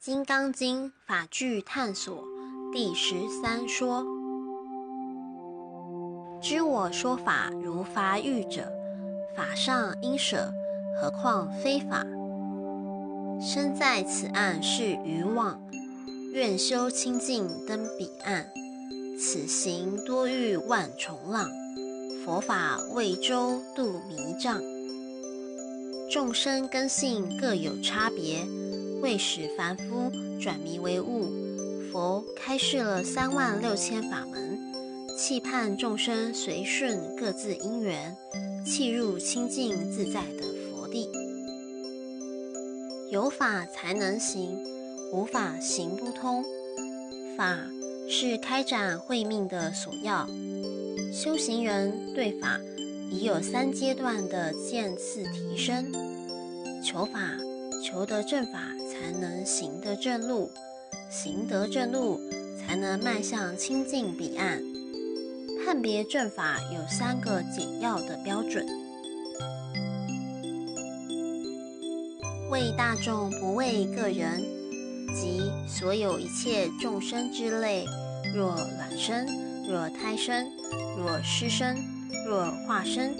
金刚经法句探索第十三说：知我说法如法语者，法上应舍，何况非法？身在此岸是愚妄，愿修清净登彼岸。此行多遇万重浪，佛法为舟渡迷障。众生根性各有差别，为使凡夫转迷为悟，佛开示了三万六千法门，期盼众生随顺各自因缘，契入清净自在的佛地。有法才能行，无法行不通。法是开展慧命的所要，修行人对法。已有三阶段的渐次提升，求法求得正法，才能行得正路；行得正路，才能迈向清净彼岸。判别正法有三个简要的标准：为大众，不为个人，即所有一切众生之类，若卵生，若胎生，若湿生。若化身，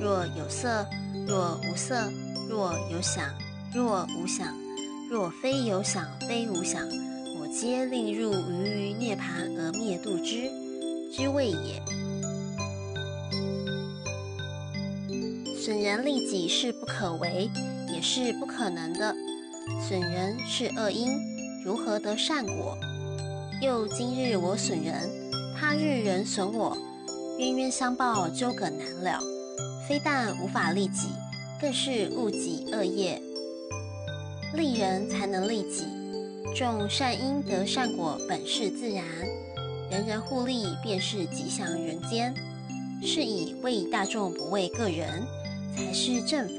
若有色，若无色，若有想，若无想，若非有想非无想，我皆令入于于涅盘而灭度之，之谓也。损人利己是不可为，也是不可能的。损人是恶因，如何得善果？又今日我损人，他日人损我。冤冤相报，纠葛难了。非但无法利己，更是误己恶业。利人才能利己，种善因得善果，本是自然。人人互利，便是吉祥人间。是以为大众，不为个人，才是正法。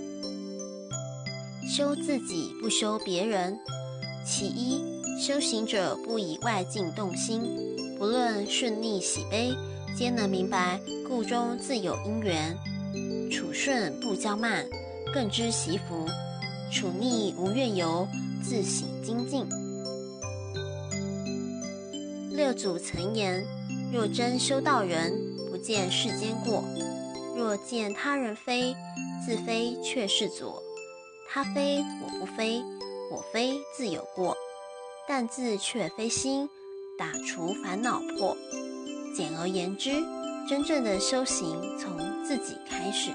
修自己，不修别人。其一，修行者不以外境动心，不论顺逆喜悲。皆能明白，故中自有因缘。处顺不骄慢，更知习福；处逆无怨尤，自省精进。六祖曾言：若真修道人，不见世间过；若见他人非，自非却是左。他非我不非，我非自有过，但自却非心，打除烦恼破。简而言之，真正的修行从自己开始。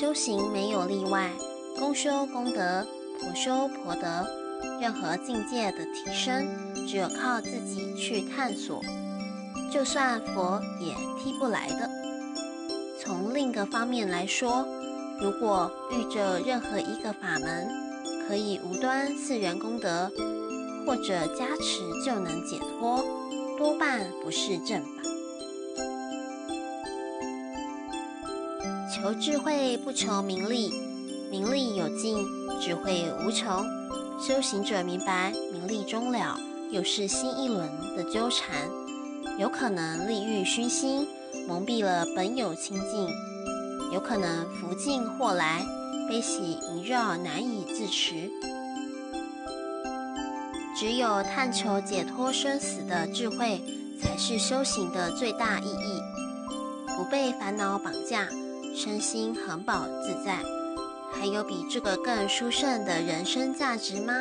修行没有例外，公修功德，婆修婆德，任何境界的提升，只有靠自己去探索，就算佛也踢不来的。从另一个方面来说，如果遇着任何一个法门，可以无端赐人功德。或者加持就能解脱，多半不是正求智慧不求名利，名利有尽，智慧无穷。修行者明白，名利终了，又是新一轮的纠缠，有可能利欲熏心，蒙蔽了本有清净；有可能福尽祸来，悲喜萦绕，难以自持。只有探求解脱生死的智慧，才是修行的最大意义。不被烦恼绑架，身心恒保自在，还有比这个更殊胜的人生价值吗？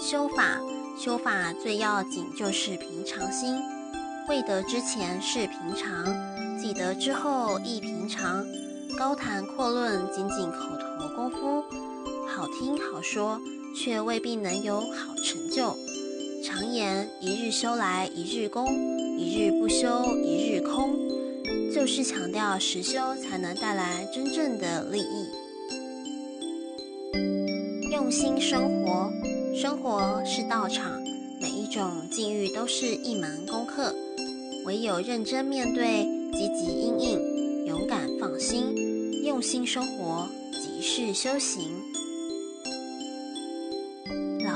修法，修法最要紧就是平常心。未得之前是平常，既得之后亦平常。高谈阔论，仅仅口头功夫。好听好说，却未必能有好成就。言一日修来一日功，一日不修一日空，就是强调实修才能带来真正的利益。用心生活，生活是道场，每一种境遇都是一门功课。唯有认真面对，积极应应，勇敢放心，用心生活即是修行。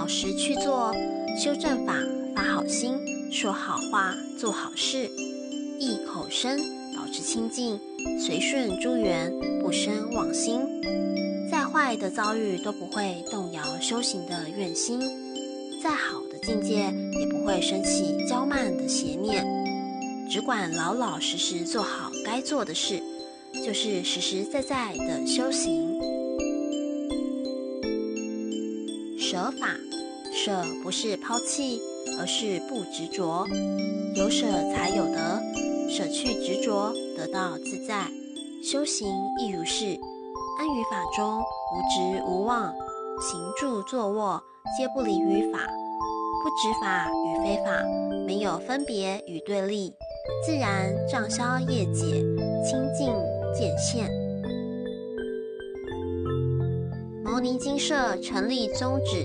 老实去做，修正法，发好心，说好话，做好事，一口声，保持清净，随顺诸缘，不生妄心。再坏的遭遇都不会动摇修行的愿心，再好的境界也不会升起骄慢的邪念。只管老老实实做好该做的事，就是实实在在的修行。法，舍不是抛弃，而是不执着。有舍才有得，舍去执着，得到自在。修行亦如是。安于法中，无执无妄，行住坐卧皆不离于法，不执法与非法，没有分别与对立，自然障消业解，清净见现。牟尼精舍成立宗旨，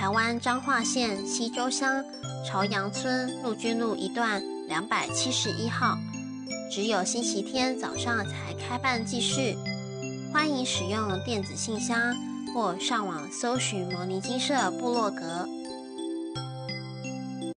台湾彰化县西周乡朝阳村陆军路一段两百七十一号。只有星期天早上才开办祭事，欢迎使用电子信箱或上网搜寻“摩尼金色部落格”。